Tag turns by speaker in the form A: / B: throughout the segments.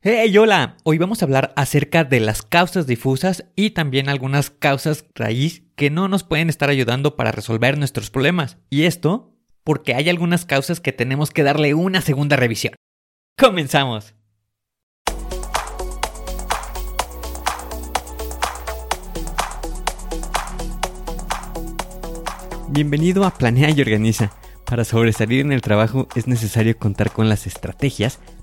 A: Hey, hola. Hoy vamos a hablar acerca de las causas difusas y también algunas causas raíz que no nos pueden estar ayudando para resolver nuestros problemas. Y esto porque hay algunas causas que tenemos que darle una segunda revisión. Comenzamos. Bienvenido a Planea y Organiza. Para sobresalir en el trabajo es necesario contar con las estrategias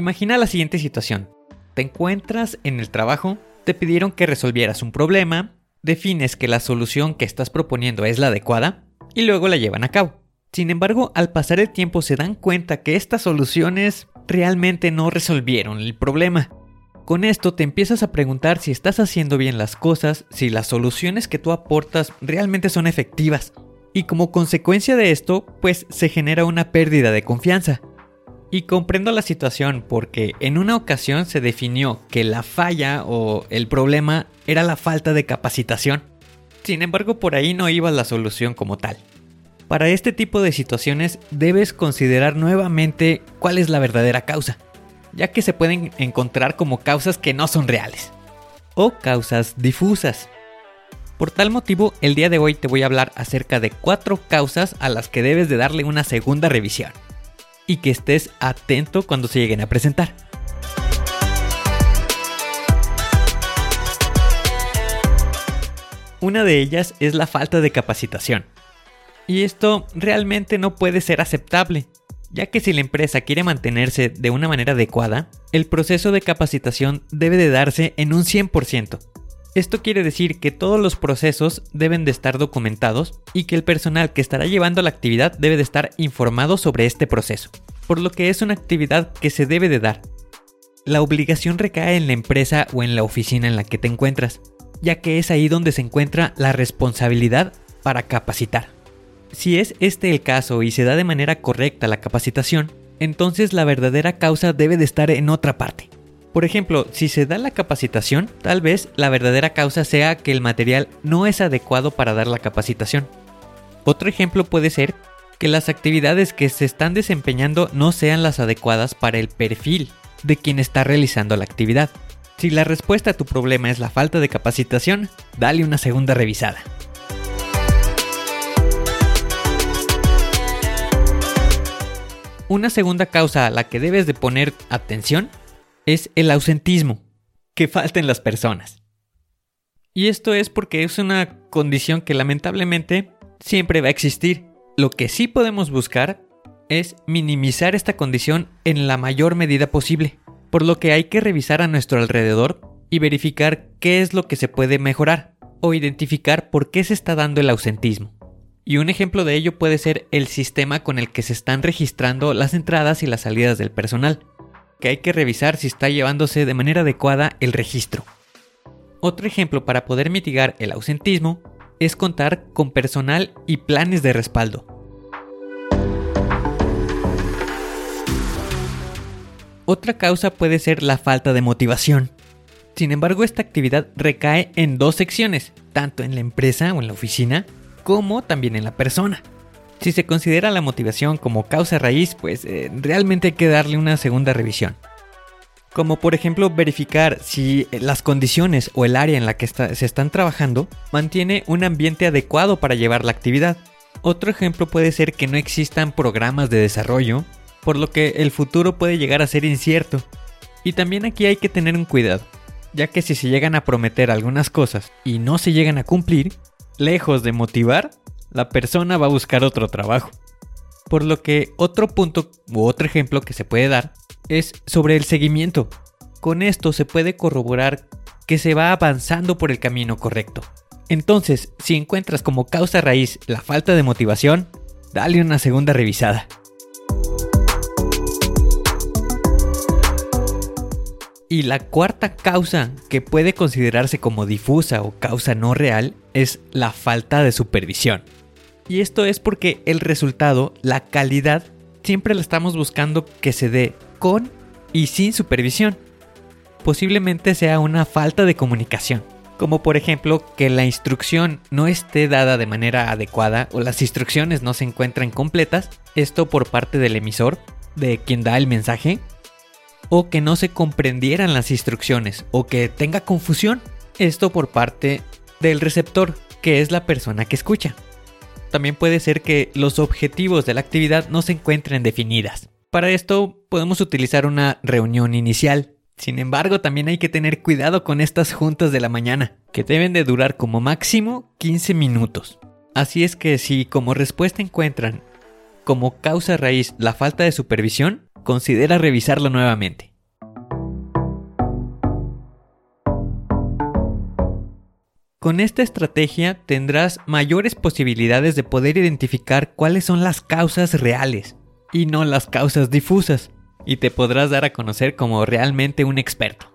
A: Imagina la siguiente situación. Te encuentras en el trabajo, te pidieron que resolvieras un problema, defines que la solución que estás proponiendo es la adecuada y luego la llevan a cabo. Sin embargo, al pasar el tiempo se dan cuenta que estas soluciones realmente no resolvieron el problema. Con esto te empiezas a preguntar si estás haciendo bien las cosas, si las soluciones que tú aportas realmente son efectivas. Y como consecuencia de esto, pues se genera una pérdida de confianza. Y comprendo la situación porque en una ocasión se definió que la falla o el problema era la falta de capacitación. Sin embargo, por ahí no iba la solución como tal. Para este tipo de situaciones debes considerar nuevamente cuál es la verdadera causa, ya que se pueden encontrar como causas que no son reales, o causas difusas. Por tal motivo, el día de hoy te voy a hablar acerca de cuatro causas a las que debes de darle una segunda revisión y que estés atento cuando se lleguen a presentar. Una de ellas es la falta de capacitación. Y esto realmente no puede ser aceptable, ya que si la empresa quiere mantenerse de una manera adecuada, el proceso de capacitación debe de darse en un 100%. Esto quiere decir que todos los procesos deben de estar documentados y que el personal que estará llevando la actividad debe de estar informado sobre este proceso, por lo que es una actividad que se debe de dar. La obligación recae en la empresa o en la oficina en la que te encuentras, ya que es ahí donde se encuentra la responsabilidad para capacitar. Si es este el caso y se da de manera correcta la capacitación, entonces la verdadera causa debe de estar en otra parte. Por ejemplo, si se da la capacitación, tal vez la verdadera causa sea que el material no es adecuado para dar la capacitación. Otro ejemplo puede ser que las actividades que se están desempeñando no sean las adecuadas para el perfil de quien está realizando la actividad. Si la respuesta a tu problema es la falta de capacitación, dale una segunda revisada. Una segunda causa a la que debes de poner atención es el ausentismo, que falten las personas. Y esto es porque es una condición que lamentablemente siempre va a existir. Lo que sí podemos buscar es minimizar esta condición en la mayor medida posible, por lo que hay que revisar a nuestro alrededor y verificar qué es lo que se puede mejorar o identificar por qué se está dando el ausentismo. Y un ejemplo de ello puede ser el sistema con el que se están registrando las entradas y las salidas del personal que hay que revisar si está llevándose de manera adecuada el registro. Otro ejemplo para poder mitigar el ausentismo es contar con personal y planes de respaldo. Otra causa puede ser la falta de motivación. Sin embargo, esta actividad recae en dos secciones, tanto en la empresa o en la oficina, como también en la persona. Si se considera la motivación como causa raíz, pues eh, realmente hay que darle una segunda revisión. Como por ejemplo verificar si las condiciones o el área en la que se están trabajando mantiene un ambiente adecuado para llevar la actividad. Otro ejemplo puede ser que no existan programas de desarrollo, por lo que el futuro puede llegar a ser incierto. Y también aquí hay que tener un cuidado, ya que si se llegan a prometer algunas cosas y no se llegan a cumplir, lejos de motivar, la persona va a buscar otro trabajo. Por lo que otro punto u otro ejemplo que se puede dar es sobre el seguimiento. Con esto se puede corroborar que se va avanzando por el camino correcto. Entonces, si encuentras como causa raíz la falta de motivación, dale una segunda revisada. Y la cuarta causa que puede considerarse como difusa o causa no real es la falta de supervisión. Y esto es porque el resultado, la calidad, siempre la estamos buscando que se dé con y sin supervisión. Posiblemente sea una falta de comunicación, como por ejemplo que la instrucción no esté dada de manera adecuada o las instrucciones no se encuentran completas, esto por parte del emisor, de quien da el mensaje, o que no se comprendieran las instrucciones o que tenga confusión. Esto por parte del receptor, que es la persona que escucha. También puede ser que los objetivos de la actividad no se encuentren definidas. Para esto podemos utilizar una reunión inicial. Sin embargo, también hay que tener cuidado con estas juntas de la mañana, que deben de durar como máximo 15 minutos. Así es que si como respuesta encuentran como causa raíz la falta de supervisión, considera revisarlo nuevamente. Con esta estrategia tendrás mayores posibilidades de poder identificar cuáles son las causas reales y no las causas difusas, y te podrás dar a conocer como realmente un experto.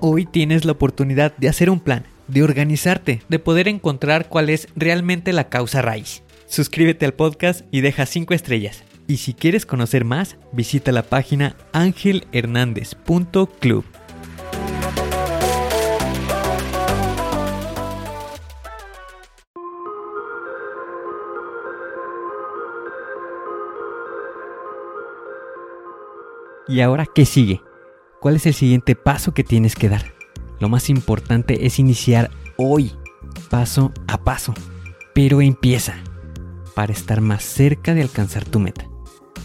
A: Hoy tienes la oportunidad de hacer un plan de organizarte, de poder encontrar cuál es realmente la causa raíz. Suscríbete al podcast y deja 5 estrellas. Y si quieres conocer más, visita la página angelhernandez.club. ¿Y ahora qué sigue? ¿Cuál es el siguiente paso que tienes que dar? Lo más importante es iniciar hoy, paso a paso. Pero empieza para estar más cerca de alcanzar tu meta.